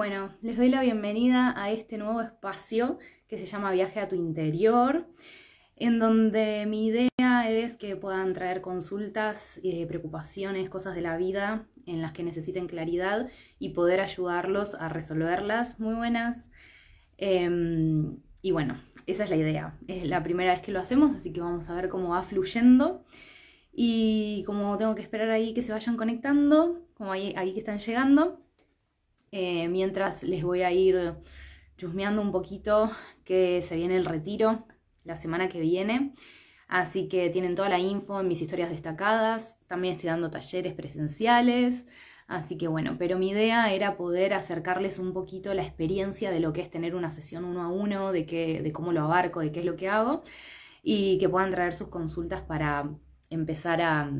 Bueno, les doy la bienvenida a este nuevo espacio que se llama Viaje a tu interior, en donde mi idea es que puedan traer consultas, eh, preocupaciones, cosas de la vida en las que necesiten claridad y poder ayudarlos a resolverlas. Muy buenas. Em, y bueno, esa es la idea. Es la primera vez que lo hacemos, así que vamos a ver cómo va fluyendo. Y como tengo que esperar ahí que se vayan conectando, como ahí, ahí que están llegando, eh, mientras les voy a ir chusmeando un poquito que se viene el retiro la semana que viene. Así que tienen toda la info en mis historias destacadas. También estoy dando talleres presenciales. Así que bueno, pero mi idea era poder acercarles un poquito la experiencia de lo que es tener una sesión uno a uno, de, qué, de cómo lo abarco, de qué es lo que hago, y que puedan traer sus consultas para empezar a,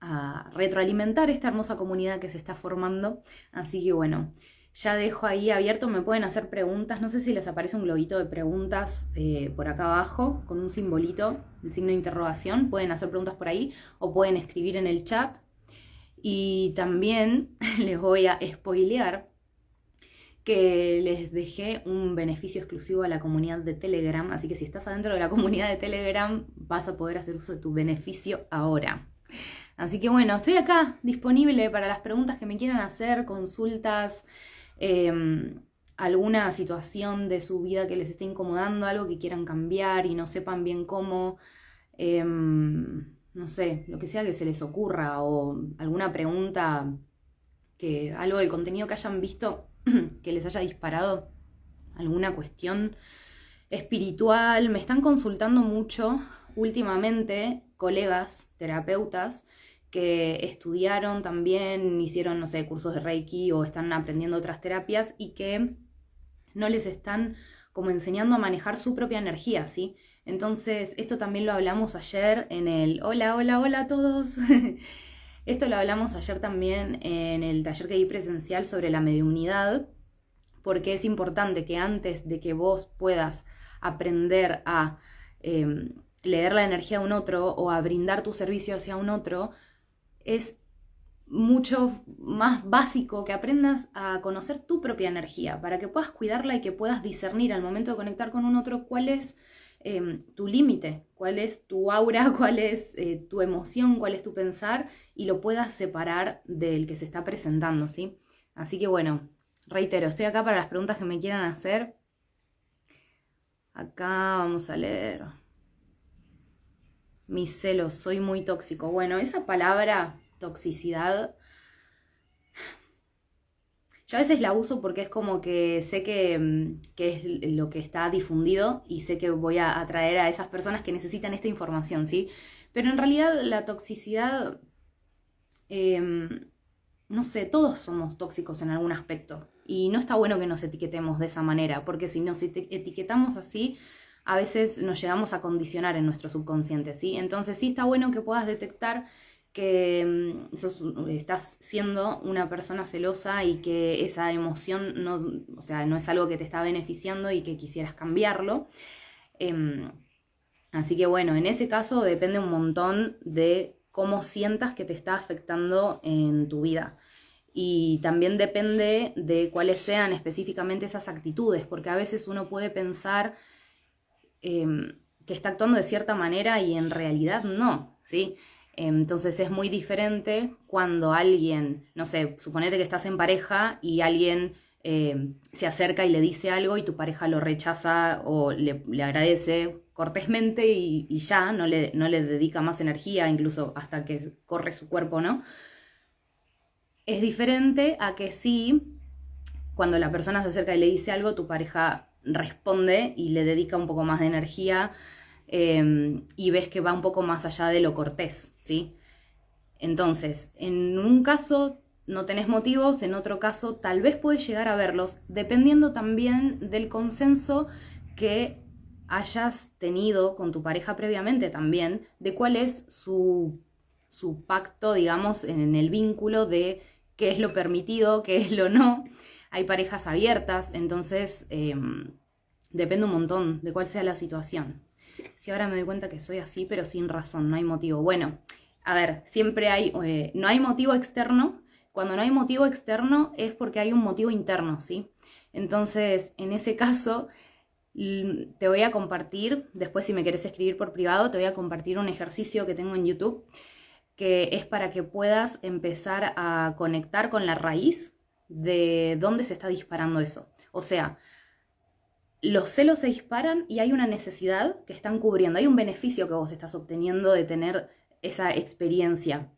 a retroalimentar esta hermosa comunidad que se está formando. Así que bueno, ya dejo ahí abierto, me pueden hacer preguntas, no sé si les aparece un globito de preguntas eh, por acá abajo con un simbolito, el signo de interrogación, pueden hacer preguntas por ahí o pueden escribir en el chat. Y también les voy a spoilear que les dejé un beneficio exclusivo a la comunidad de Telegram, así que si estás adentro de la comunidad de Telegram vas a poder hacer uso de tu beneficio ahora. Así que bueno, estoy acá disponible para las preguntas que me quieran hacer, consultas, em, alguna situación de su vida que les esté incomodando, algo que quieran cambiar y no sepan bien cómo, em, no sé, lo que sea que se les ocurra o alguna pregunta, que algo del contenido que hayan visto que les haya disparado, alguna cuestión espiritual. Me están consultando mucho últimamente colegas terapeutas que estudiaron también, hicieron, no sé, cursos de Reiki o están aprendiendo otras terapias y que no les están como enseñando a manejar su propia energía, ¿sí? Entonces, esto también lo hablamos ayer en el Hola, hola, hola a todos. esto lo hablamos ayer también en el taller que di presencial sobre la mediunidad, porque es importante que antes de que vos puedas aprender a em, leer la energía de un otro o a brindar tu servicio hacia un otro, es mucho más básico que aprendas a conocer tu propia energía para que puedas cuidarla y que puedas discernir al momento de conectar con un otro cuál es em, tu límite, cuál es tu aura, cuál es eh, tu emoción, cuál es tu pensar y lo puedas separar del que se está presentando, ¿sí? Así que bueno, reitero, estoy acá para las preguntas que me quieran hacer. Acá vamos a leer. Mis celos, soy muy tóxico. Bueno, esa palabra toxicidad, yo a veces la uso porque es como que sé que, mm, es lo que está difundido y sé que voy a atraer a esas personas que necesitan esta información, ¿sí? Pero en realidad la toxicidad, em, no sé, todos somos tóxicos en algún aspecto. Y no está bueno que nos etiquetemos de esa manera, porque si nos etiquetamos así, a veces nos llegamos a condicionar en nuestro subconsciente, ¿sí? Entonces sí está bueno que puedas detectar que mm, estás siendo una persona celosa y que esa emoción no, o sea, no es algo que te está beneficiando y que quisieras cambiarlo. Em, así que bueno, en ese caso depende un montón de cómo sientas que te está afectando en tu vida. Y también depende de cuáles sean específicamente esas actitudes, porque a veces uno puede pensar Em, que está actuando de cierta manera y en realidad no, ¿sí? Entonces es muy diferente cuando alguien, no sé, suponete que estás en pareja y alguien em, se acerca y le dice algo y tu pareja lo rechaza o le, agradece cortésmente y, ya, no le, no le dedica más energía, incluso hasta que corre su cuerpo, ¿no? Es diferente a que sí, cuando la persona se acerca y le dice algo, tu pareja responde y le dedica un poco más de energía em, y ves que va un poco más allá de lo cortés, ¿sí? Entonces, en un caso no tenés motivos, en otro caso tal vez puedes llegar a verlos, dependiendo también del consenso que hayas tenido con tu pareja previamente también, de cuál es su, su pacto, digamos, en el vínculo de qué es lo permitido, qué es lo no. Hay parejas abiertas, entonces em, depende un montón de cuál sea la situación. Si ahora me doy cuenta que soy así, pero sin razón, no hay motivo. Bueno, a ver, siempre hay, eh, no hay motivo externo. Cuando no hay motivo externo es porque hay un motivo interno, ¿sí? Entonces, en ese caso, te voy a compartir, después si me querés escribir por privado, te voy a compartir un ejercicio que tengo en YouTube, que es para que puedas empezar a conectar con la raíz de dónde se está disparando eso. O sea, los celos se disparan y hay una necesidad que están cubriendo, hay un beneficio que vos estás obteniendo de tener esa experiencia.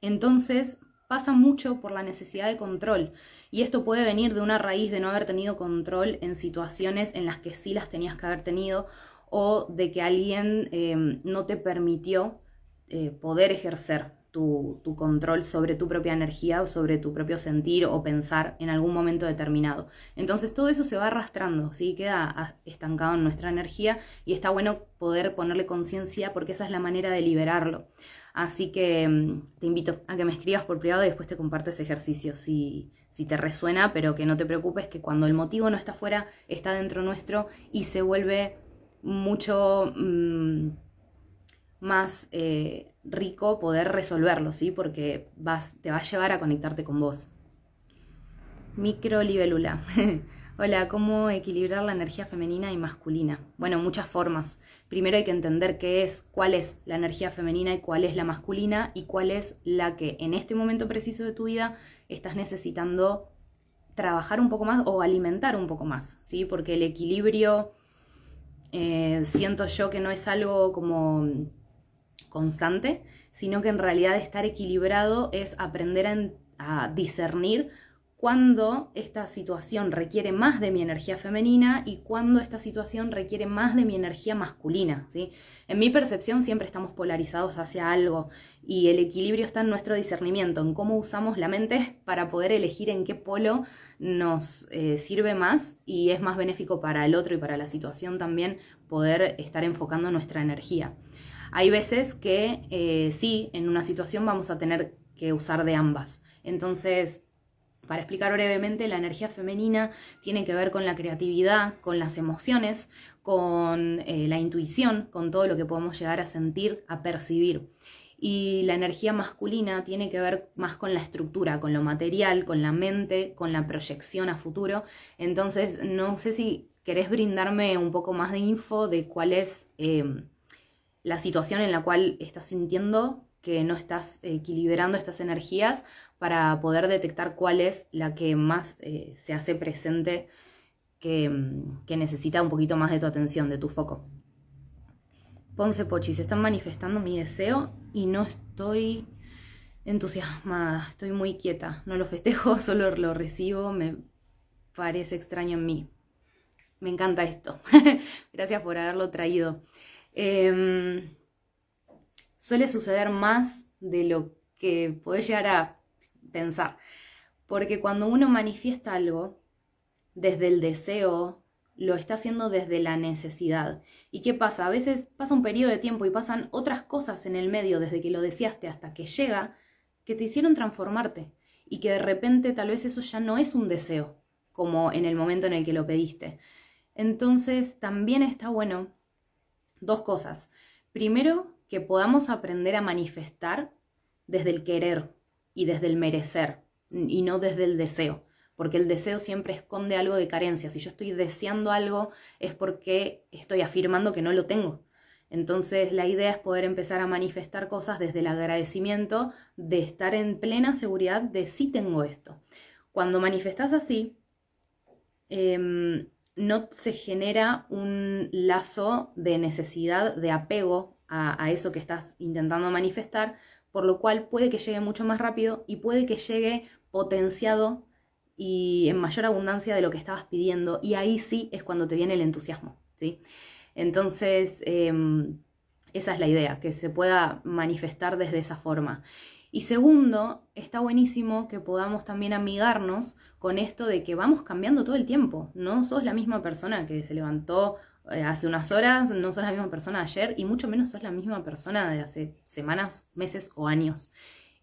Entonces pasa mucho por la necesidad de control y esto puede venir de una raíz de no haber tenido control en situaciones en las que sí las tenías que haber tenido o de que alguien em, no te permitió eh, poder ejercer tu, control sobre tu propia energía o sobre tu propio sentir o pensar en algún momento determinado. Entonces todo eso se va arrastrando, ¿sí? queda estancado en nuestra energía y está bueno poder ponerle conciencia porque esa es la manera de liberarlo. Así que mm, te invito a que me escribas por privado y después te comparto ese ejercicio si, si te resuena, pero que no te preocupes que cuando el motivo no está afuera, está dentro nuestro y se vuelve mucho mm, más eh, rico poder resolverlo, ¿sí? Porque vas, te va a llevar a conectarte con vos. Microlibélula. Hola, ¿cómo equilibrar la energía femenina y masculina? Bueno, muchas formas. Primero hay que entender qué es, cuál es la energía femenina y cuál es la masculina y cuál es la que en este momento preciso de tu vida estás necesitando trabajar un poco más o alimentar un poco más, ¿sí? Porque el equilibrio eh, siento yo que no es algo como constante, sino que en realidad estar equilibrado es aprender a, discernir cuando esta situación requiere más de mi energía femenina y cuando esta situación requiere más de mi energía masculina. ¿sí? En mi percepción siempre estamos polarizados hacia algo y el equilibrio está en nuestro discernimiento, en cómo usamos la mente para poder elegir en qué polo nos eh, sirve más y es más benéfico para el otro y para la situación también poder estar enfocando nuestra energía. Hay veces que eh, sí, en una situación vamos a tener que usar de ambas. Entonces, para explicar brevemente, la energía femenina tiene que ver con la creatividad, con las emociones, con eh, la intuición, con todo lo que podemos llegar a sentir, a percibir. Y la energía masculina tiene que ver más con la estructura, con lo material, con la mente, con la proyección a futuro. Entonces, no sé si querés brindarme un poco más de info de cuál es eh, la situación en la cual estás sintiendo que no estás equilibrando estas energías para poder detectar cuál es la que más eh, se hace presente, que, mm, que, necesita un poquito más de tu atención, de tu foco. Ponce Pochi, se están manifestando mi deseo y no estoy entusiasmada, estoy muy quieta, no lo festejo, solo lo recibo, me parece extraño en mí. Me encanta esto. Gracias por haberlo traído. Eh, suele suceder más de lo que podés llegar a pensar. Porque cuando uno manifiesta algo desde el deseo, lo está haciendo desde la necesidad. ¿Y qué pasa? A veces pasa un periodo de tiempo y pasan otras cosas en el medio desde que lo deseaste hasta que llega que te hicieron transformarte y que de repente tal vez eso ya no es un deseo como en el momento en el que lo pediste. Entonces también está bueno dos cosas. Primero, que podamos aprender a manifestar desde el querer y desde el merecer y no desde el deseo, porque el deseo siempre esconde algo de carencia. Si yo estoy deseando algo es porque estoy afirmando que no lo tengo. Entonces la idea es poder empezar a manifestar cosas desde el agradecimiento de estar en plena seguridad de sí tengo esto. Cuando manifestas así, em, no se genera un lazo de necesidad, de apego a, eso que estás intentando manifestar, por lo cual puede que llegue mucho más rápido y puede que llegue potenciado y en mayor abundancia de lo que estabas pidiendo. Y ahí sí es cuando te viene el entusiasmo, ¿sí? Entonces, em, esa es la idea, que se pueda manifestar desde esa forma. Y segundo, está buenísimo que podamos también amigarnos con esto de que vamos cambiando todo el tiempo. No sos la misma persona que se levantó eh, hace unas horas, no sos la misma persona de ayer y mucho menos sos la misma persona de hace semanas, meses o años.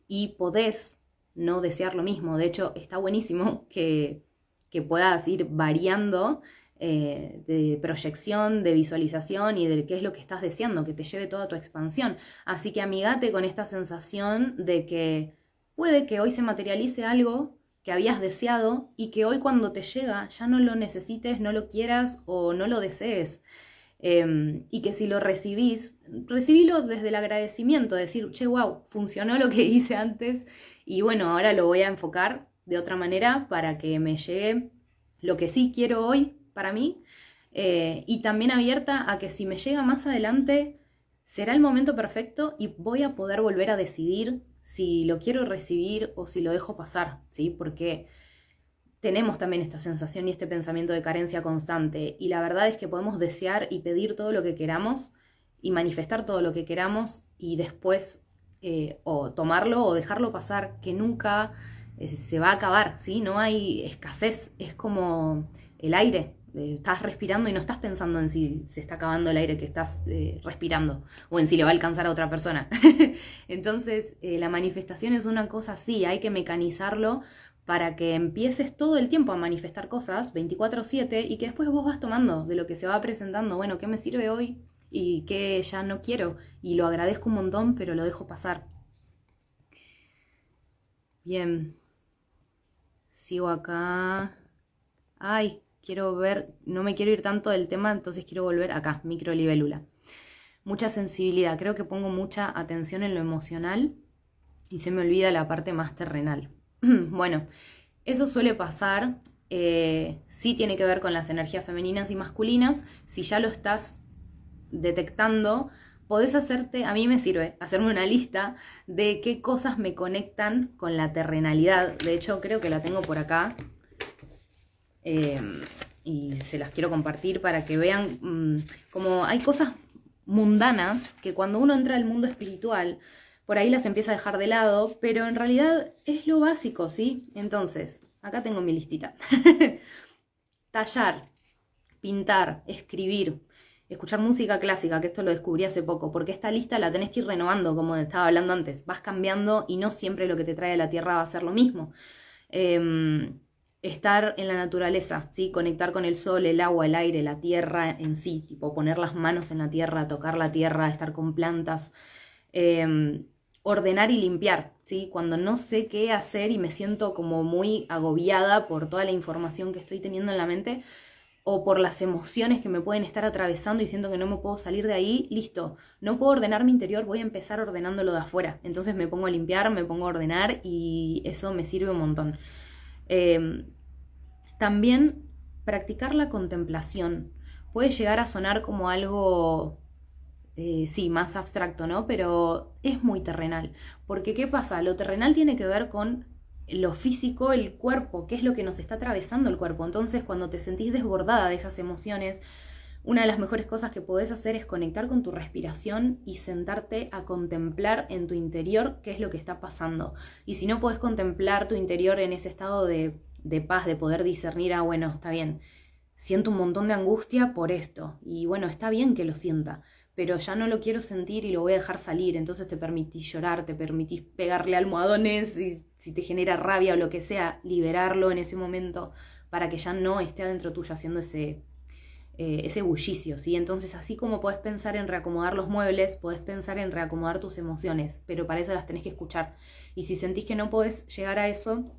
Y podés no desear lo mismo. De hecho, está buenísimo que, que puedas ir variando eh, de proyección, de visualización y de qué es lo que estás deseando, que te lleve toda tu expansión. Así que amigate con esta sensación de que puede que hoy se materialice algo que habías deseado y que hoy cuando te llega ya no lo necesites, no lo quieras o no lo desees. Em, y que si lo recibís, recibílo desde el agradecimiento, decir, che, wow, funcionó lo que hice antes y bueno, ahora lo voy a enfocar de otra manera para que me llegue lo que sí quiero hoy para mí. Eh, y también abierta a que si me llega más adelante, será el momento perfecto y voy a poder volver a decidir si lo quiero recibir o si lo dejo pasar, ¿sí? Porque tenemos también esta sensación y este pensamiento de carencia constante. Y la verdad es que podemos desear y pedir todo lo que queramos y manifestar todo lo que queramos y después eh, o tomarlo o dejarlo pasar, que nunca eh, se va a acabar, ¿sí? No hay escasez, es como el aire. Eh, estás respirando y no estás pensando en si se está acabando el aire que estás respirando o en si le va a alcanzar a otra persona. Entonces, la manifestación es una cosa así, hay que mecanizarlo para que empieces todo el tiempo a manifestar cosas 24/7 y que después vos vas tomando de lo que se va presentando, bueno, ¿qué me sirve hoy? Y qué ya no quiero. Y lo agradezco un montón, pero lo dejo pasar. Bien. Sigo acá. Ay, quiero ver, no me quiero ir tanto del tema, entonces quiero volver acá, microlibélula. Mucha sensibilidad, creo que pongo mucha atención en lo emocional y se me olvida la parte más terrenal. Bueno, eso suele pasar, eh, sí tiene que ver con las energías femeninas y masculinas. Si ya lo estás detectando, podés hacerte, a mí me sirve hacerme una lista de qué cosas me conectan con la terrenalidad. De hecho, creo que la tengo por acá. Em, y se las quiero compartir para que vean mm, como hay cosas mundanas que cuando uno entra al mundo espiritual por ahí las empieza a dejar de lado, pero en realidad es lo básico, ¿sí? Entonces, acá tengo mi listita. Tallar, pintar, escribir, escuchar música clásica, que esto lo descubrí hace poco, porque esta lista la tenés que ir renovando, como estaba hablando antes, vas cambiando y no siempre lo que te trae la tierra va a ser lo mismo. Em, estar en la naturaleza, ¿sí? conectar con el sol, el agua, el aire, la tierra en sí, tipo poner las manos en la tierra, tocar la tierra, estar con plantas. Em, ordenar y limpiar, ¿sí? Cuando no sé qué hacer y me siento como muy agobiada por toda la información que estoy teniendo en la mente o por las emociones que me pueden estar atravesando y siento que no me puedo salir de ahí, listo, no puedo ordenar mi interior, voy a empezar ordenándolo de afuera. Entonces me pongo a limpiar, me pongo a ordenar y eso me sirve un montón. Em, también practicar la contemplación puede llegar a sonar como algo eh, sí, más abstracto, ¿no? Pero es muy terrenal. Porque ¿qué pasa? Lo terrenal tiene que ver con lo físico, el cuerpo, qué es lo que nos está atravesando el cuerpo. Entonces, cuando te sentís desbordada de esas emociones, una de las mejores cosas que podés hacer es conectar con tu respiración y sentarte a contemplar en tu interior qué es lo que está pasando. Y si no podés contemplar tu interior en ese estado de, de paz, de poder discernir, ah, bueno, está bien, siento un montón de angustia por esto. Y bueno, está bien que lo sienta pero ya no lo quiero sentir y lo voy a dejar salir. Entonces te permitís llorar, te permitís pegarle almohadones y si te genera rabia o lo que sea, liberarlo en ese momento para que ya no esté adentro tuyo haciendo ese, eh, ese bullicio, ¿sí? Entonces, así como podés pensar en reacomodar los muebles, podés pensar en reacomodar tus emociones, pero para eso las tenés que escuchar. Y si sentís que no podés llegar a eso,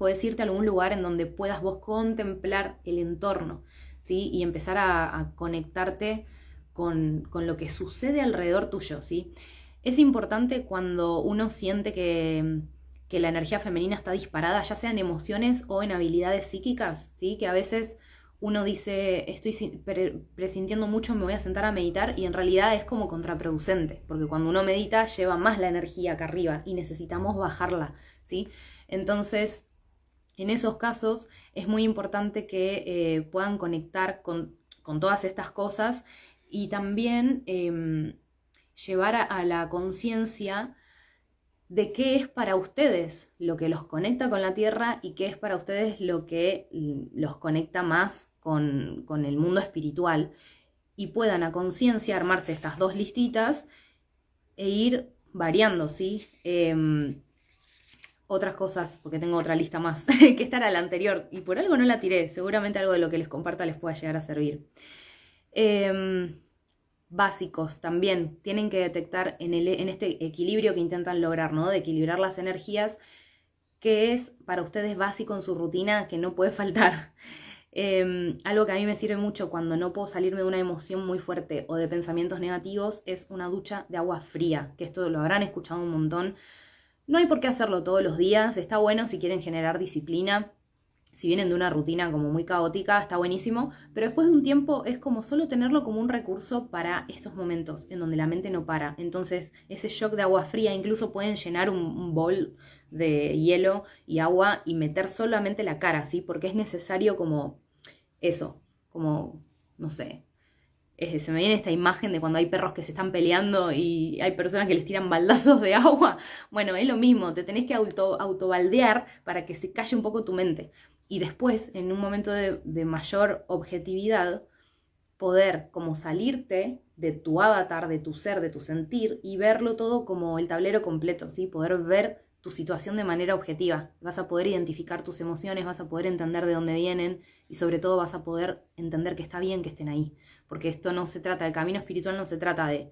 podés irte a algún lugar en donde puedas vos contemplar el entorno, ¿sí? Y empezar a, conectarte con, lo que sucede alrededor tuyo, ¿sí? Es importante cuando uno siente que, la energía femenina está disparada, ya sean emociones o en habilidades psíquicas, ¿sí? Que a veces uno dice, estoy presintiendo mucho, me voy a sentar a meditar y en realidad es como contraproducente, porque cuando uno medita lleva más la energía acá arriba y necesitamos bajarla, ¿sí? Entonces, en esos casos es muy importante que eh, puedan conectar con, con todas estas cosas y también em, llevar a, la conciencia de qué es para ustedes lo que los conecta con la tierra y qué es para ustedes lo que los conecta más con, el mundo espiritual y puedan a conciencia armarse estas dos listitas e ir variando, ¿sí? Em, otras cosas, porque tengo otra lista más, que esta era la anterior, y por algo no la tiré, seguramente algo de lo que les comparta les pueda llegar a servir. Em, básicos también tienen que detectar en, el, en este equilibrio que intentan lograr, ¿no? De equilibrar las energías, que es para ustedes básico en su rutina, que no puede faltar. Em, algo que a mí me sirve mucho cuando no puedo salirme de una emoción muy fuerte o de pensamientos negativos es una ducha de agua fría, que esto lo habrán escuchado un montón. No hay por qué hacerlo todos los días, está bueno si quieren generar disciplina, si vienen de una rutina como muy caótica, está buenísimo, pero después de un tiempo es como solo tenerlo como un recurso para estos momentos en donde la mente no para. Entonces, ese shock de agua fría, incluso pueden llenar un, bol de hielo y agua y meter solamente la cara, ¿sí? Porque es necesario como eso, como, no sé, se me viene esta imagen de cuando hay perros que se están peleando y hay personas que les tiran baldazos de agua. Bueno, es lo mismo, te tenés que auto, autobaldear para que se calle un poco tu mente y después, en un momento de, mayor objetividad, poder como salirte de tu avatar, de tu ser, de tu sentir y verlo todo como el tablero completo, ¿sí? Poder ver tu situación de manera objetiva. Vas a poder identificar tus emociones, vas a poder entender de dónde vienen y sobre todo vas a poder entender que está bien que estén ahí. Porque esto no se trata, el camino espiritual no se trata de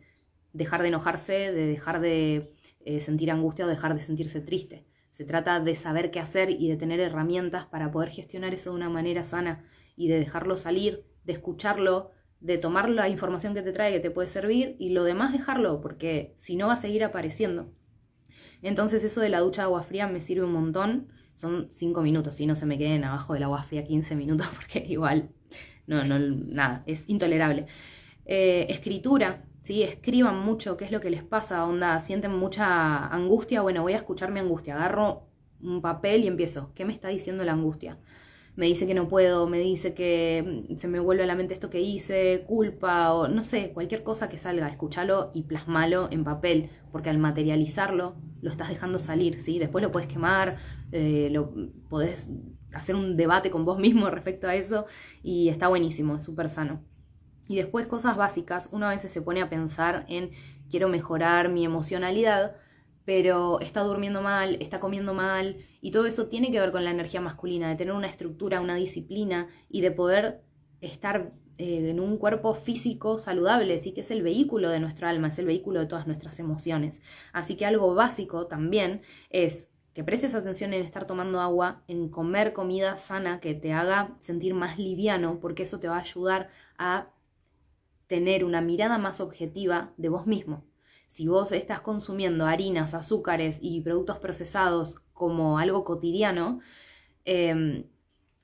dejar de enojarse, de dejar de eh, sentir angustia o dejar de sentirse triste. Se trata de saber qué hacer y de tener herramientas para poder gestionar eso de una manera sana y de dejarlo salir, de escucharlo, de tomar la información que te trae que te puede servir y lo demás dejarlo porque si no va a seguir apareciendo. Entonces eso de la ducha de agua fría me sirve un montón. Son cinco minutos, si no se me queden abajo del agua fría 15 minutos porque igual, no, no, nada, es intolerable. Eh, escritura, ¿sí? Escriban mucho qué es lo que les pasa, onda, sienten mucha angustia, bueno, voy a escuchar mi angustia, agarro un papel y empiezo, ¿qué me está diciendo la angustia? Me dice que no puedo, me dice que mm, se me vuelve a la mente esto que hice, culpa o no sé, cualquier cosa que salga, escúchalo y plasmalo en papel, porque al materializarlo lo estás dejando salir, ¿sí? Después lo puedes quemar, eh, lo podés hacer un debate con vos mismo respecto a eso y está buenísimo, es súper sano. Y después cosas básicas, uno a veces se pone a pensar en quiero mejorar mi emocionalidad, pero está durmiendo mal, está comiendo mal, y todo eso tiene que ver con la energía masculina, de tener una estructura, una disciplina y de poder estar eh, en un cuerpo físico saludable, sí que es el vehículo de nuestro alma, es el vehículo de todas nuestras emociones. Así que algo básico también es que prestes atención en estar tomando agua, en comer comida sana que te haga sentir más liviano, porque eso te va a ayudar a tener una mirada más objetiva de vos mismo. Si vos estás consumiendo harinas, azúcares y productos procesados como algo cotidiano, em,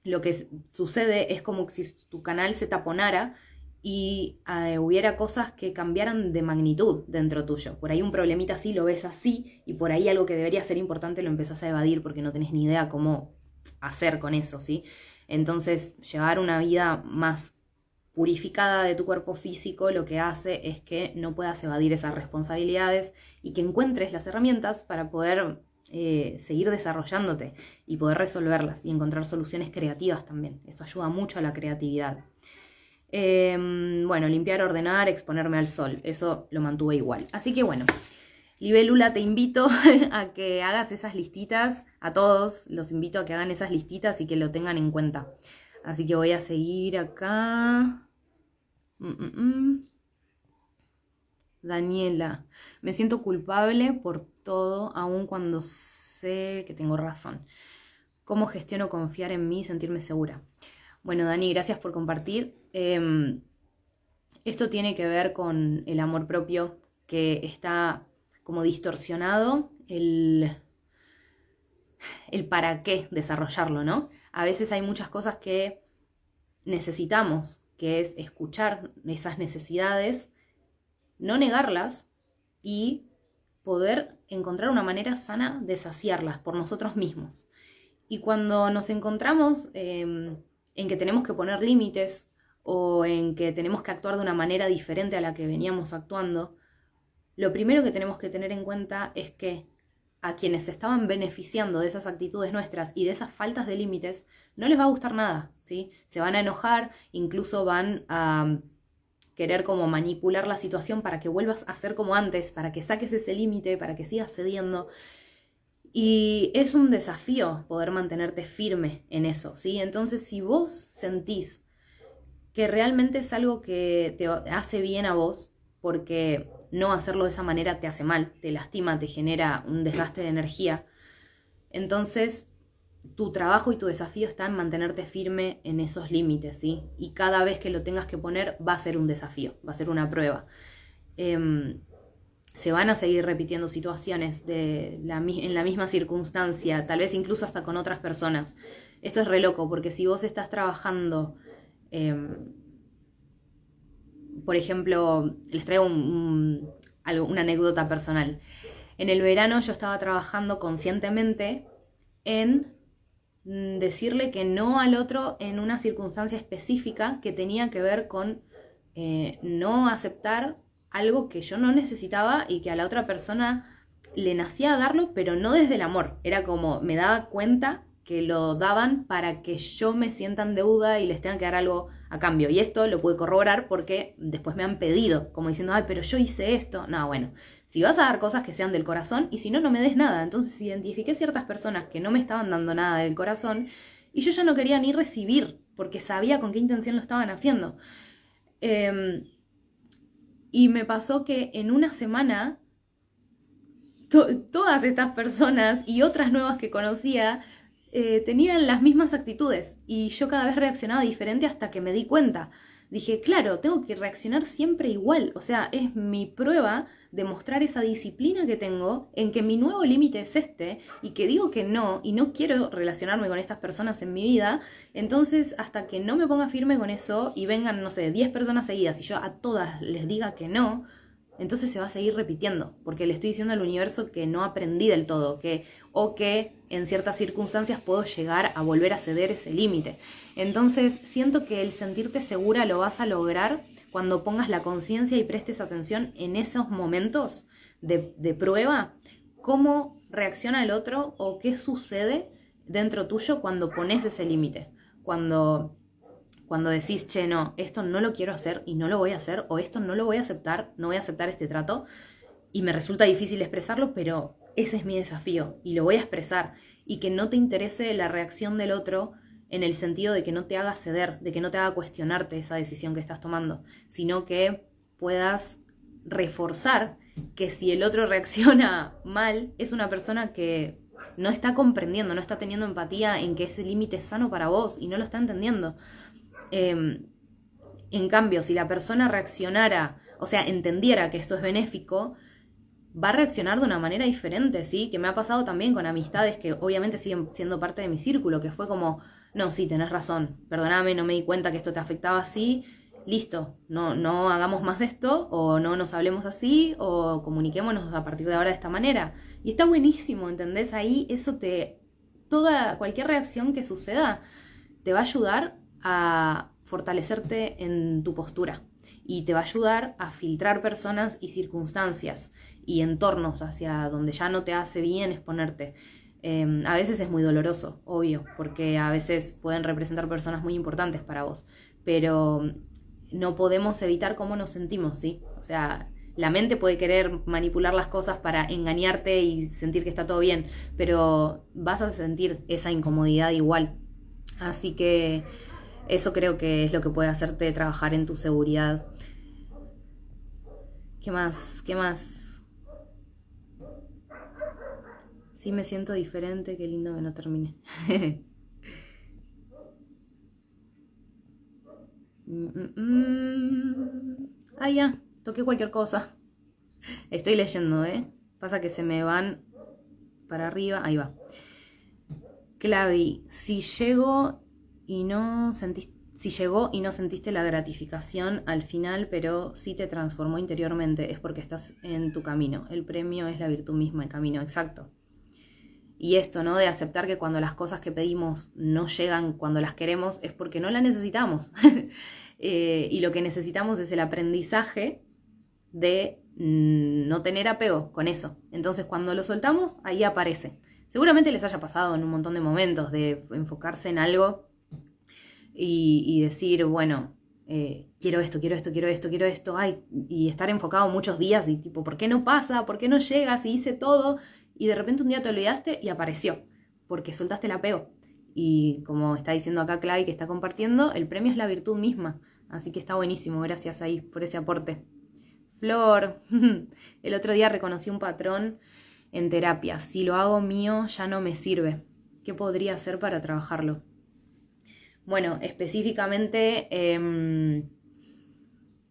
lo que sucede es como si tu canal se taponara y eh, hubiera cosas que cambiaran de magnitud dentro tuyo. Por ahí un problemita así lo ves así y por ahí algo que debería ser importante lo empezás a evadir porque no tenés ni idea cómo hacer con eso, ¿sí? Entonces, llevar una vida más purificada de tu cuerpo físico lo que hace es que no puedas evadir esas responsabilidades y que encuentres las herramientas para poder eh, seguir desarrollándote y poder resolverlas y encontrar soluciones creativas también. Esto ayuda mucho a la creatividad. Em, bueno, limpiar, ordenar, exponerme al sol, eso lo mantuve igual. Así que bueno, Libélula, te invito a que hagas esas listitas, a todos los invito a que hagan esas listitas y que lo tengan en cuenta. Así que voy a seguir acá. Mm, mm, mm. Daniela, me siento culpable por todo, aun cuando sé que tengo razón. ¿Cómo gestiono confiar en mí y sentirme segura? Bueno, Dani, gracias por compartir. Em, esto tiene que ver con el amor propio que está como distorsionado, el, el para qué desarrollarlo, ¿no? A veces hay muchas cosas que necesitamos que es escuchar esas necesidades, no negarlas y poder encontrar una manera sana de saciarlas por nosotros mismos. Y cuando nos encontramos em, en que tenemos que poner límites o en que tenemos que actuar de una manera diferente a la que veníamos actuando, lo primero que tenemos que tener en cuenta es que a quienes se estaban beneficiando de esas actitudes nuestras y de esas faltas de límites, no les va a gustar nada, ¿sí? Se van a enojar, incluso van a querer como manipular la situación para que vuelvas a ser como antes, para que saques ese límite, para que sigas cediendo. Y es un desafío poder mantenerte firme en eso, ¿sí? Entonces, si vos sentís que realmente es algo que te hace bien a vos, porque no hacerlo de esa manera te hace mal, te lastima, te genera un desgaste de energía, entonces tu trabajo y tu desafío está en mantenerte firme en esos límites, ¿sí? Y cada vez que lo tengas que poner va a ser un desafío, va a ser una prueba. Em, se van a seguir repitiendo situaciones de la, en la misma circunstancia, tal vez incluso hasta con otras personas. Esto es re loco, porque si vos estás trabajando, em, por ejemplo, les traigo una anécdota personal. En el verano yo estaba trabajando conscientemente en mm, decirle que no al otro en una circunstancia específica que tenía que ver con eh, no aceptar algo que yo no necesitaba y que a la otra persona le nacía darlo, pero no desde el amor. Era como me daba cuenta que lo daban para que yo me sienta en deuda y les tenga que dar algo a cambio. Y esto lo pude corroborar porque después me han pedido, como diciendo, ay, pero yo hice esto. No, bueno, si vas a dar cosas que sean del corazón y si no, no me des nada. Entonces identifiqué ciertas personas que no me estaban dando nada del corazón y yo ya no quería ni recibir porque sabía con qué intención lo estaban haciendo. Em, y me pasó que en una semana todas estas personas y otras nuevas que conocía eh, tenían las mismas actitudes y yo cada vez reaccionaba diferente hasta que me di cuenta dije, claro, tengo que reaccionar siempre igual. O sea, es mi prueba de mostrar esa disciplina que tengo en que mi nuevo límite es este y que digo que no y no quiero relacionarme con estas personas en mi vida. Entonces, hasta que no me ponga firme con eso y vengan, no sé, 10 personas seguidas y yo a todas les diga que no, entonces se va a seguir repitiendo, porque le estoy diciendo al universo que no aprendí del todo, que o que en ciertas circunstancias puedo llegar a volver a ceder ese límite. Entonces, siento que el sentirte segura lo vas a lograr cuando pongas la conciencia y prestes atención en esos momentos de, de prueba, cómo reacciona el otro o qué sucede dentro tuyo cuando pones ese límite, cuando cuando decís, che, no, esto no lo quiero hacer y no lo voy a hacer, o esto no lo voy a aceptar, no voy a aceptar este trato, y me resulta difícil expresarlo, pero ese es mi desafío y lo voy a expresar, y que no te interese la reacción del otro en el sentido de que no te haga ceder, de que no te haga cuestionarte esa decisión que estás tomando, sino que puedas reforzar que si el otro reacciona mal, es una persona que no está comprendiendo, no está teniendo empatía en que ese límite es sano para vos y no lo está entendiendo. Em, en cambio, si la persona reaccionara, o sea, entendiera que esto es benéfico, va a reaccionar de una manera diferente, ¿sí? Que me ha pasado también con amistades que obviamente siguen siendo parte de mi círculo, que fue como, no, sí, tenés razón, perdóname, no me di cuenta que esto te afectaba así, listo, no, no hagamos más esto, o no nos hablemos así, o comuniquémonos a partir de ahora de esta manera. Y está buenísimo, ¿entendés? Ahí eso te, toda, cualquier reacción que suceda, te va a ayudar a fortalecerte en tu postura y te va a ayudar a filtrar personas y circunstancias y entornos hacia donde ya no te hace bien exponerte. Em, a veces es muy doloroso, obvio, porque a veces pueden representar personas muy importantes para vos, pero no podemos evitar cómo nos sentimos, ¿sí? O sea, la mente puede querer manipular las cosas para engañarte y sentir que está todo bien, pero vas a sentir esa incomodidad igual. Así que eso creo que es lo que puede hacerte trabajar en tu seguridad. ¿Qué más? ¿Qué más? Sí me siento diferente, qué lindo que no termine. Mm, mm, mm. ah, ya, toqué cualquier cosa. Estoy leyendo, ¿eh? Pasa que se me van para arriba. Ahí va. Clavi, si llego y no sentiste, si llegó y no sentiste la gratificación al final, pero sí te transformó interiormente, es porque estás en tu camino. El premio es la virtud misma, el camino, exacto. Y esto, ¿no? De aceptar que cuando las cosas que pedimos no llegan cuando las queremos, es porque no las necesitamos. Eh, y lo que necesitamos es el aprendizaje de mm, no tener apego con eso. Entonces cuando lo soltamos, ahí aparece. Seguramente les haya pasado en un montón de momentos de enfocarse en algo y, decir, bueno, eh, quiero esto, quiero esto, quiero esto, quiero esto, ay, y estar enfocado muchos días y tipo, ¿por qué no pasa? ¿Por qué no llegas? Y hice todo y de repente un día te olvidaste y apareció, porque soltaste el apego. Y como está diciendo acá Clay que está compartiendo, el premio es la virtud misma. Así que está buenísimo, gracias ahí por ese aporte. Flor, el otro día reconocí un patrón en terapia. Si lo hago mío ya no me sirve. ¿Qué podría hacer para trabajarlo? Bueno, específicamente em,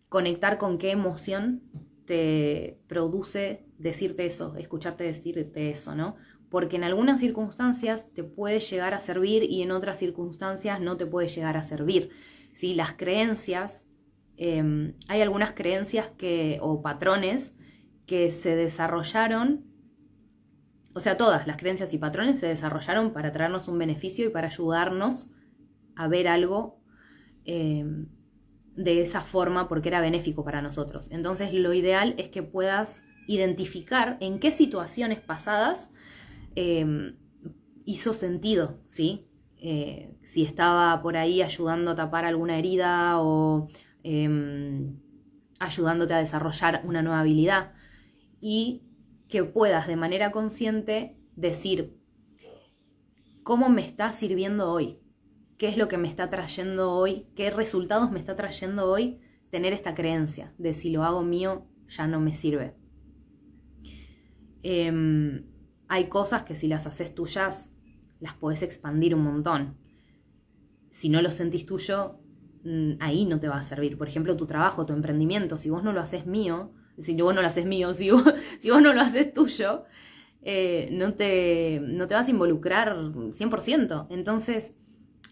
conectar con qué emoción te produce decirte eso, escucharte decirte eso, ¿no? Porque en algunas circunstancias te puede llegar a servir y en otras circunstancias no te puede llegar a servir. Si las creencias, em, hay algunas creencias que, o patrones que se desarrollaron, o sea, todas las creencias y patrones se desarrollaron para traernos un beneficio y para ayudarnos a ver algo em, de esa forma porque era benéfico para nosotros. Entonces lo ideal es que puedas identificar en qué situaciones pasadas em, hizo sentido, ¿sí? Eh, si estaba por ahí ayudando a tapar alguna herida o em, ayudándote a desarrollar una nueva habilidad y que puedas de manera consciente decir cómo me está sirviendo hoy, qué es lo que me está trayendo hoy, qué resultados me está trayendo hoy tener esta creencia de si lo hago mío ya no me sirve. Em, hay cosas que si las haces tuyas las puedes expandir un montón. Si no lo sentís tuyo, mm, ahí no te va a servir. Por ejemplo, tu trabajo, tu emprendimiento, si vos no lo haces mío, si vos no lo haces mío, si vos, si vos no lo haces tuyo, eh, no, te, no te vas a involucrar 100%. Entonces,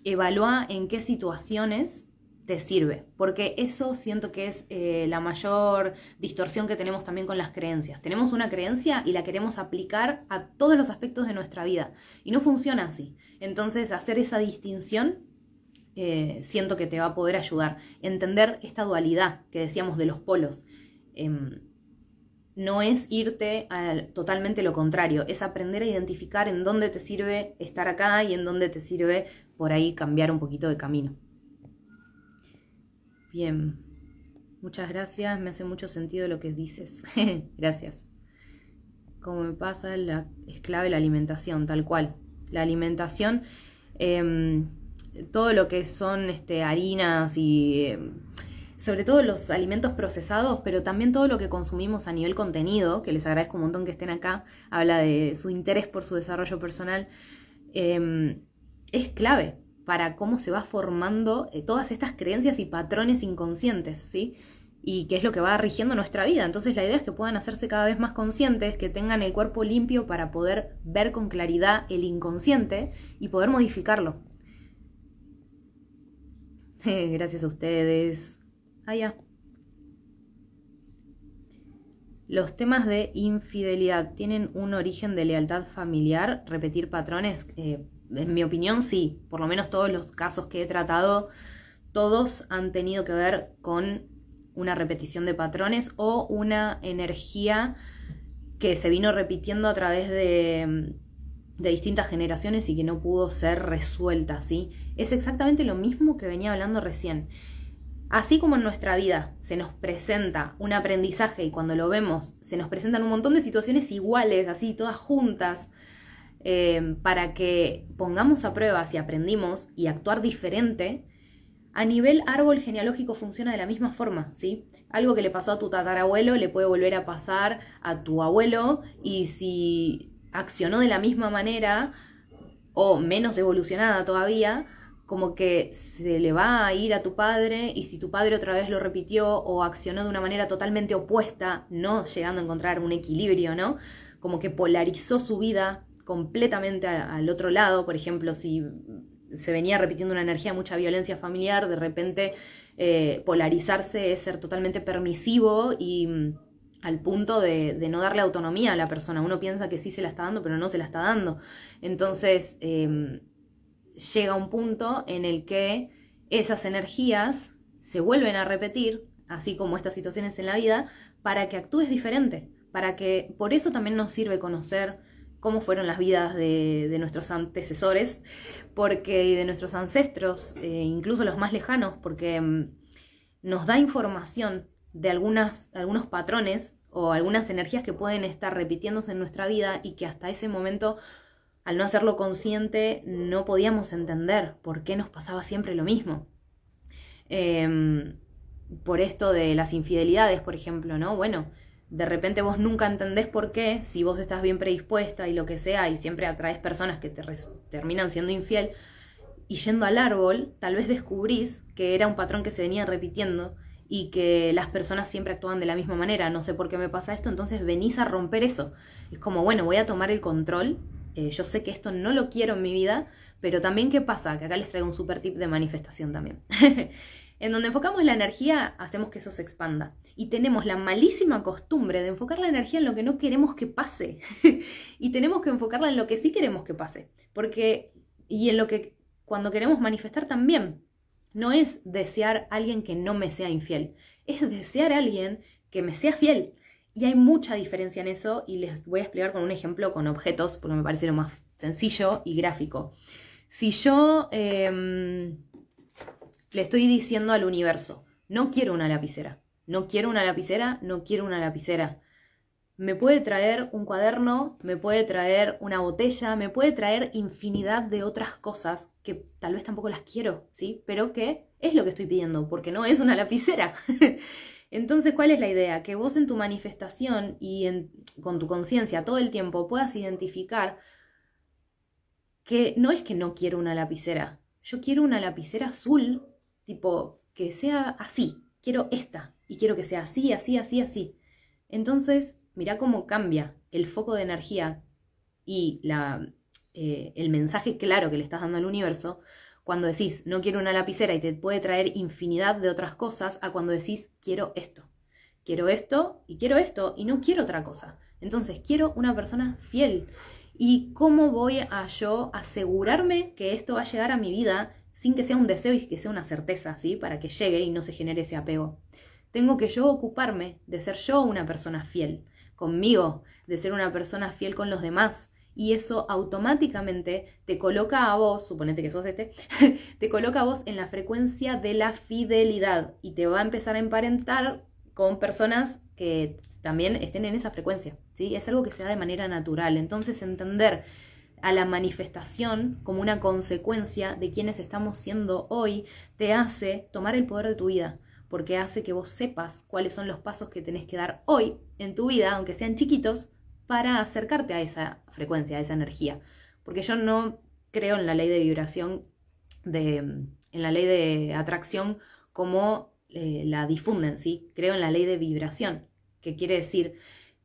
evalúa en qué situaciones te sirve, porque eso siento que es eh, la mayor distorsión que tenemos también con las creencias. Tenemos una creencia y la queremos aplicar a todos los aspectos de nuestra vida y no funciona así. Entonces, hacer esa distinción eh, siento que te va a poder ayudar. Entender esta dualidad que decíamos de los polos. Em, no es irte a totalmente lo contrario, es aprender a identificar en dónde te sirve estar acá y en dónde te sirve por ahí cambiar un poquito de camino. Bien, muchas gracias, me hace mucho sentido lo que dices. gracias. Como me pasa, es clave la alimentación, tal cual. La alimentación, em, todo lo que son este, harinas y... Em, sobre todo los alimentos procesados, pero también todo lo que consumimos a nivel contenido, que les agradezco un montón que estén acá, habla de su interés por su desarrollo personal, em, es clave para cómo se va formando eh, todas estas creencias y patrones inconscientes, ¿sí? Y qué es lo que va rigiendo nuestra vida. Entonces la idea es que puedan hacerse cada vez más conscientes, que tengan el cuerpo limpio para poder ver con claridad el inconsciente y poder modificarlo. Gracias a ustedes. Ah, Los temas de infidelidad tienen un origen de lealtad familiar, repetir patrones. Eh, en mi opinión, sí. Por lo menos todos los casos que he tratado, todos han tenido que ver con una repetición de patrones o una energía que se vino repitiendo a través de, de distintas generaciones y que no pudo ser resuelta, ¿sí? Es exactamente lo mismo que venía hablando recién. Así como en nuestra vida se nos presenta un aprendizaje y cuando lo vemos se nos presentan un montón de situaciones iguales, así, todas juntas, eh, para que pongamos a prueba si aprendimos y actuar diferente, a nivel árbol genealógico funciona de la misma forma, ¿sí? Algo que le pasó a tu tatarabuelo le puede volver a pasar a tu abuelo y si accionó de la misma manera o menos evolucionada todavía, como que se le va a ir a tu padre y si tu padre otra vez lo repitió o accionó de una manera totalmente opuesta, no llegando a encontrar un equilibrio, ¿no? Como que polarizó su vida completamente al otro lado, por ejemplo, si se venía repitiendo una energía, mucha violencia familiar, de repente eh, polarizarse es ser totalmente permisivo y mm, al punto de, no darle autonomía a la persona. Uno piensa que sí se la está dando, pero no se la está dando. Entonces, em, llega un punto en el que esas energías se vuelven a repetir, así como estas situaciones en la vida, para que actúes diferente, para que por eso también nos sirve conocer cómo fueron las vidas de, nuestros antecesores, porque de nuestros ancestros, eh, incluso los más lejanos, porque mm, nos da información de algunas, algunos patrones o algunas energías que pueden estar repitiéndose en nuestra vida y que hasta ese momento, al no hacerlo consciente, no podíamos entender por qué nos pasaba siempre lo mismo. Em, por esto de las infidelidades, por ejemplo, ¿no? Bueno, de repente vos nunca entendés por qué, si vos estás bien predispuesta y lo que sea, y siempre atraes personas que te terminan siendo infiel, y yendo al árbol, tal vez descubrís que era un patrón que se venía repitiendo y que las personas siempre actúan de la misma manera, no sé por qué me pasa esto, entonces venís a romper eso. Es como, bueno, voy a tomar el control, eh, yo sé que esto no lo quiero en mi vida, pero también qué pasa, que acá les traigo un super tip de manifestación también. en donde enfocamos la energía, hacemos que eso se expanda. Y tenemos la malísima costumbre de enfocar la energía en lo que no queremos que pase. y tenemos que enfocarla en lo que sí queremos que pase. Porque, y en lo que cuando queremos manifestar también. No es desear a alguien que no me sea infiel, es desear a alguien que me sea fiel. Y hay mucha diferencia en eso y les voy a explicar con un ejemplo con objetos porque me parece lo más sencillo y gráfico. Si yo em, le estoy diciendo al universo, no quiero una lapicera, no quiero una lapicera, no quiero una lapicera, me puede traer un cuaderno, me puede traer una botella, me puede traer infinidad de otras cosas que tal vez tampoco las quiero, ¿sí? Pero que es lo que estoy pidiendo, porque no es una lapicera. Entonces, ¿cuál es la idea? Que vos en tu manifestación y con tu conciencia todo el tiempo puedas identificar que no es que no quiero una lapicera, yo quiero una lapicera azul, tipo, que sea así, quiero esta, y quiero que sea así, así, así, así. Entonces, Mira cómo cambia el foco de energía y la, eh, el mensaje claro que le estás dando al universo cuando decís no quiero una lapicera y te puede traer infinidad de otras cosas a cuando decís quiero esto. Quiero esto y quiero esto y no quiero otra cosa. Entonces quiero una persona fiel. ¿Y cómo voy a yo asegurarme que esto va a llegar a mi vida sin que sea un deseo y que sea una certeza, ¿sí? Para que llegue y no se genere ese apego. Tengo que yo ocuparme de ser yo una persona fiel conmigo, de ser una persona fiel con los demás. Y eso automáticamente te coloca a vos, suponete que sos este, te coloca a vos en la frecuencia de la fidelidad y te va a empezar a emparentar con personas que también estén en esa frecuencia. ¿sí? Es algo que se da de manera natural. Entonces entender a la manifestación como una consecuencia de quienes estamos siendo hoy te hace tomar el poder de tu vida porque hace que vos sepas cuáles son los pasos que tenés que dar hoy en tu vida, aunque sean chiquitos, para acercarte a esa frecuencia, a esa energía. Porque yo no creo en la ley de vibración, de, en la ley de atracción como eh, la difunden, ¿sí? Creo en la ley de vibración, que quiere decir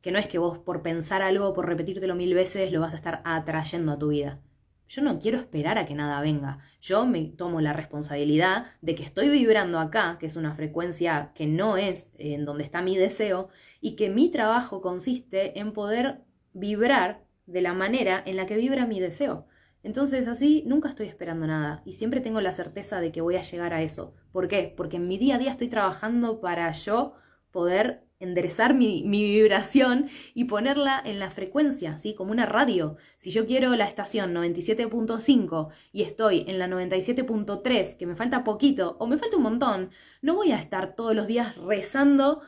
que no es que vos por pensar algo, por repetírtelo mil veces, lo vas a estar atrayendo a tu vida. Yo no quiero esperar a que nada venga. Yo me tomo la responsabilidad de que estoy vibrando acá, que es una frecuencia que no es en donde está mi deseo, y que mi trabajo consiste en poder vibrar de la manera en la que vibra mi deseo. Entonces así nunca estoy esperando nada y siempre tengo la certeza de que voy a llegar a eso. ¿Por qué? Porque en mi día a día estoy trabajando para yo poder enderezar mi, vibración y ponerla en la frecuencia, ¿sí? Como una radio. Si yo quiero la estación 97.5 y estoy en la 97.3, que me falta poquito o me falta un montón, no voy a estar todos los días rezando.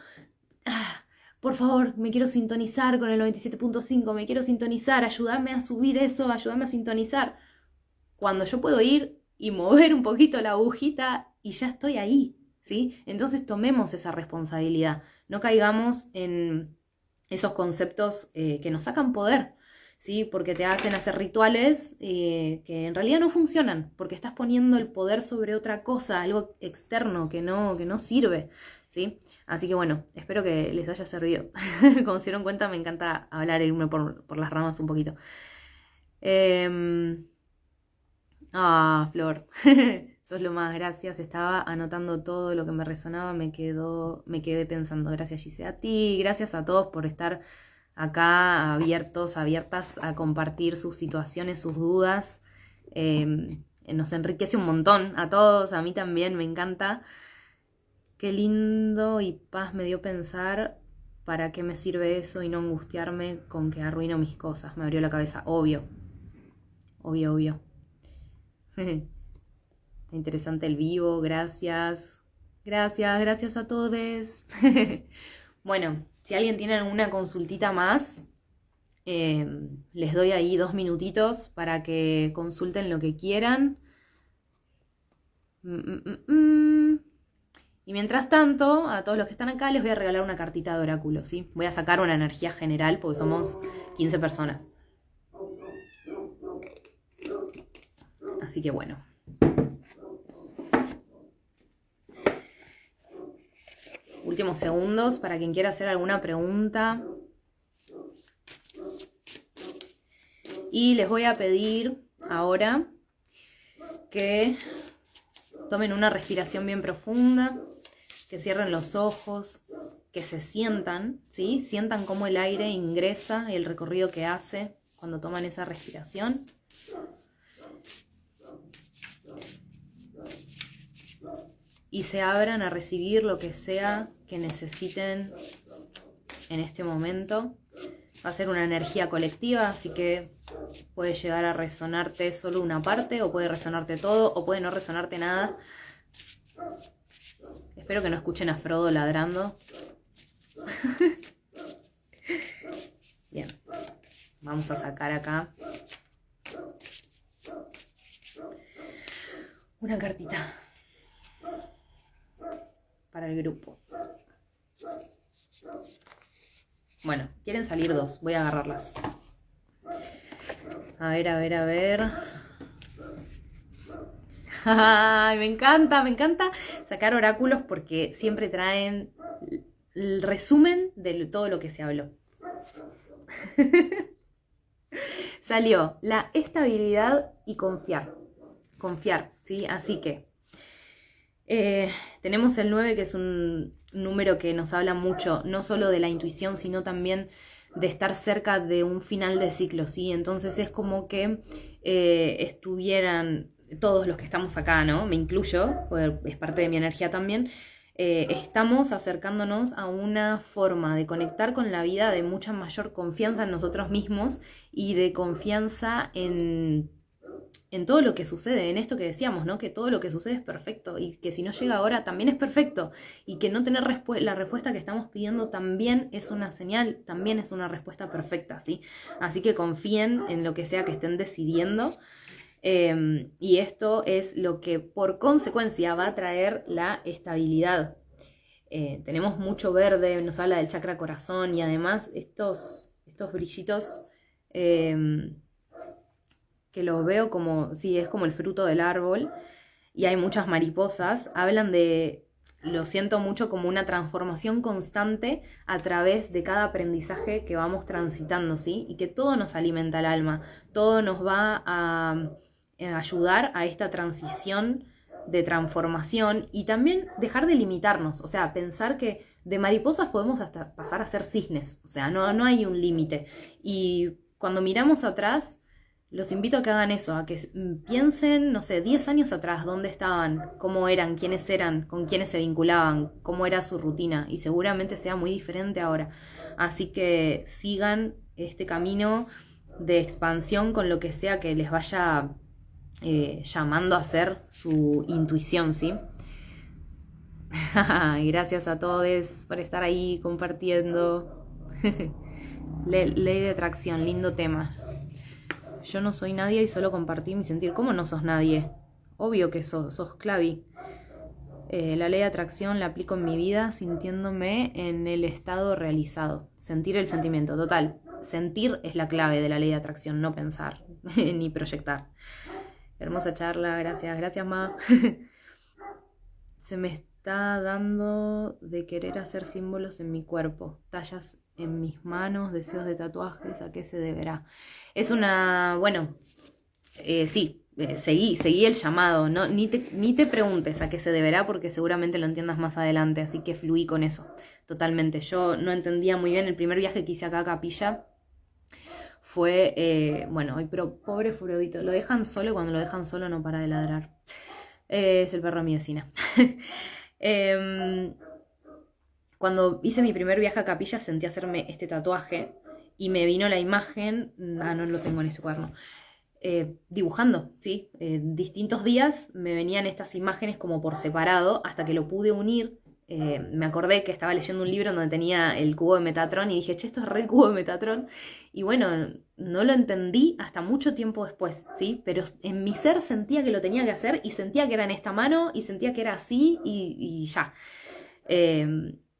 Ah, por favor, me quiero sintonizar con el 97.5, me quiero sintonizar, ayúdame a subir eso, ayúdame a sintonizar. Cuando yo puedo ir y mover un poquito la agujita y ya estoy ahí, ¿sí? Entonces tomemos esa responsabilidad no caigamos en esos conceptos eh, que nos sacan poder, ¿sí? Porque te hacen hacer rituales eh, que en realidad no funcionan, porque estás poniendo el poder sobre otra cosa, algo externo que no, que no sirve, ¿sí? Así que bueno, espero que les haya servido. Como se dieron cuenta, me encanta hablar e irme por, por las ramas un poquito. Em, ah, Flor. Sos lo más, gracias. Estaba anotando todo lo que me resonaba, me quedó, me quedé pensando, gracias Gise a ti, gracias a todos por estar acá abiertos, abiertas a compartir sus situaciones, sus dudas. Em, nos enriquece un montón a todos, a mí también, me encanta. Qué lindo y paz me dio pensar ¿para qué me sirve eso y no angustiarme con que arruino mis cosas? Me abrió la cabeza, obvio. Obvio, obvio. Interesante el vivo, gracias. Gracias, gracias a todos. bueno, si alguien tiene alguna consultita más, eh, les doy ahí dos minutitos para que consulten lo que quieran. Mm, mm, mm, y mientras tanto, a todos los que están acá les voy a regalar una cartita de oráculo, ¿sí? Voy a sacar una energía general porque somos 15 personas. Así que bueno. Últimos segundos para quien quiera hacer alguna pregunta. Y les voy a pedir ahora que tomen una respiración bien profunda, que cierren los ojos, que se sientan, ¿sí? Sientan cómo el aire ingresa y el recorrido que hace cuando toman esa respiración. Y se abran a recibir lo que sea que necesiten en este momento. Va a ser una energía colectiva, así que puede llegar a resonarte solo una parte, o puede resonarte todo, o puede no resonarte nada. Espero que no escuchen a Frodo ladrando. Bien, vamos a sacar acá una cartita para el grupo. Bueno, quieren salir dos, voy a agarrarlas. A ver, a ver, a ver. Me encanta, me encanta sacar oráculos porque siempre traen el resumen de todo lo que se habló. Salió la estabilidad y confiar. Confiar, ¿sí? Así que eh, tenemos el 9 que es un número que nos habla mucho, no solo de la intuición, sino también de estar cerca de un final de ciclo, ¿sí? Entonces es como que eh, estuvieran todos los que estamos acá, ¿no? Me incluyo, es parte de mi energía también, eh, estamos acercándonos a una forma de conectar con la vida de mucha mayor confianza en nosotros mismos y de confianza en en todo lo que sucede, en esto que decíamos, ¿no? Que todo lo que sucede es perfecto y que si no llega ahora también es perfecto y que no tener la respuesta que estamos pidiendo también es una señal, también es una respuesta perfecta, ¿sí? Así que confíen en lo que sea que estén decidiendo em, y esto es lo que por consecuencia va a traer la estabilidad. Eh, tenemos mucho verde, nos habla del chakra corazón y además estos, estos brillitos... Em, que lo veo como, sí, es como el fruto del árbol y hay muchas mariposas, hablan de, lo siento mucho, como una transformación constante a través de cada aprendizaje que vamos transitando, ¿sí? Y que todo nos alimenta el alma, todo nos va a, eh, ayudar a esta transición de transformación y también dejar de limitarnos, o sea, pensar que de mariposas podemos hasta pasar a ser cisnes, o sea, no, no hay un límite. Y cuando miramos atrás, los invito a que hagan eso, a que piensen, no sé, 10 años atrás, dónde estaban, cómo eran, quiénes eran, con quiénes se vinculaban, cómo era su rutina y seguramente sea muy diferente ahora. Así que sigan este camino de expansión con lo que sea que les vaya eh, llamando a ser su intuición, ¿sí? Gracias a todos por estar ahí compartiendo. Ley de atracción, lindo tema. Yo no soy nadie y solo compartí mi sentir. ¿Cómo no sos nadie? Obvio que sos, sos clavi. Eh, la ley de atracción la aplico en mi vida sintiéndome en el estado realizado. Sentir el sentimiento, total. Sentir es la clave de la ley de atracción, no pensar ni proyectar. Hermosa charla, gracias, gracias Ma. Se me está dando de querer hacer símbolos en mi cuerpo, tallas en mis manos, deseos de tatuajes, ¿a qué se deberá? Es una, bueno, eh, sí, eh, seguí, seguí el llamado, no, ni, te, ni te preguntes a qué se deberá porque seguramente lo entiendas más adelante, así que fluí con eso, totalmente. Yo no entendía muy bien el primer viaje que hice acá a Capilla. Fue, eh, bueno, pero pobre Furodito, lo dejan solo y cuando lo dejan solo no para de ladrar. es el perro de mi vecina. Cuando hice mi primer viaje a capilla sentí hacerme este tatuaje y me vino la imagen, ah, no lo tengo en este cuaderno, eh, dibujando, ¿sí? Eh, distintos días me venían estas imágenes como por separado hasta que lo pude unir. Eh, me acordé que estaba leyendo un libro donde tenía el cubo de Metatron y dije, che, esto es re cubo de Metatron. Y bueno, no lo entendí hasta mucho tiempo después, ¿sí? Pero en mi ser sentía que lo tenía que hacer y sentía que era en esta mano y sentía que era así y, y ya.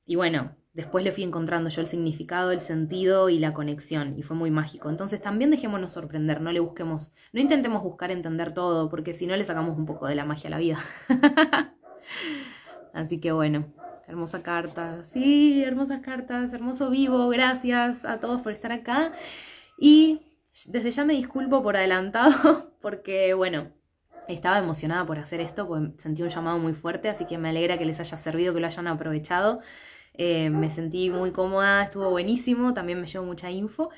Y bueno, Después le fui encontrando yo el significado, el sentido y la conexión, y fue muy mágico. Entonces también dejémonos sorprender, no le busquemos, no intentemos buscar entender todo, porque si no le sacamos un poco de la magia a la vida. Así que bueno, hermosa carta. Sí, hermosas cartas, hermoso vivo, gracias a todos por estar acá. Y desde ya me disculpo por adelantado, porque bueno, estaba emocionada por hacer esto, porque sentí un llamado muy fuerte, así que me alegra que les haya servido, que lo hayan aprovechado. Eh, me sentí muy cómoda, estuvo buenísimo, también me llevó mucha info.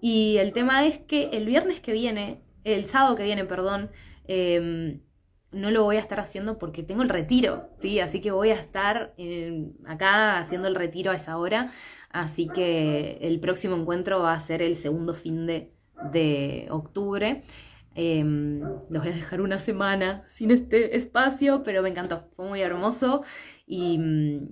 Y el tema es que el viernes que viene, el sábado que viene, perdón, em, no lo voy a estar haciendo porque tengo el retiro, ¿sí? Así que voy a estar acá haciendo el retiro a esa hora. Así que el próximo encuentro va a ser el segundo fin de, de octubre. Eh, los voy a dejar una semana sin este espacio, pero me encantó, fue muy hermoso y mm,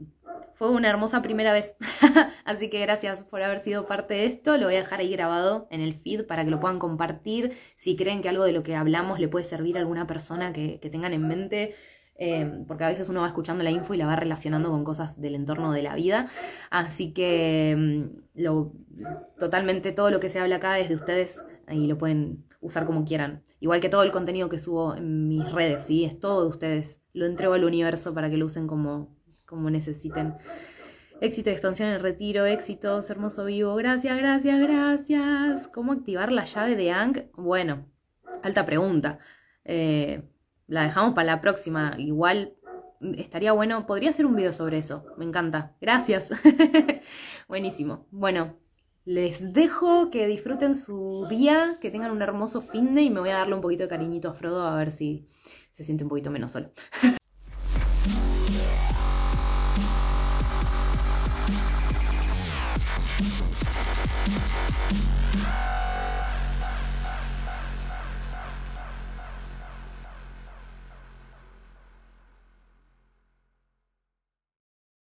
fue una hermosa primera vez. Así que gracias por haber sido parte de esto. Lo voy a dejar ahí grabado en el feed para que lo puedan compartir. Si creen que algo de lo que hablamos le puede servir a alguna persona que, tengan en mente. Eh, porque a veces uno va escuchando la info y la va relacionando con cosas del entorno de la vida. Así que mm, lo, totalmente todo lo que se habla acá es de ustedes y lo pueden usar como quieran. Igual que todo el contenido que subo en mis redes, ¿sí? Es todo de ustedes. Lo entrego al universo para que lo usen como, como necesiten. Éxito expansión el retiro, éxitos, hermoso vivo, gracias, gracias, gracias. ¿Cómo activar la llave de Ang? Bueno, alta pregunta. Eh, la dejamos para la próxima. Igual estaría bueno, podría hacer un video sobre eso. Me encanta. Gracias. Buenísimo. Bueno, les dejo que disfruten su día, que tengan un hermoso fin de y me voy a darle un poquito de cariñito a Frodo a ver si se siente un poquito menos solo.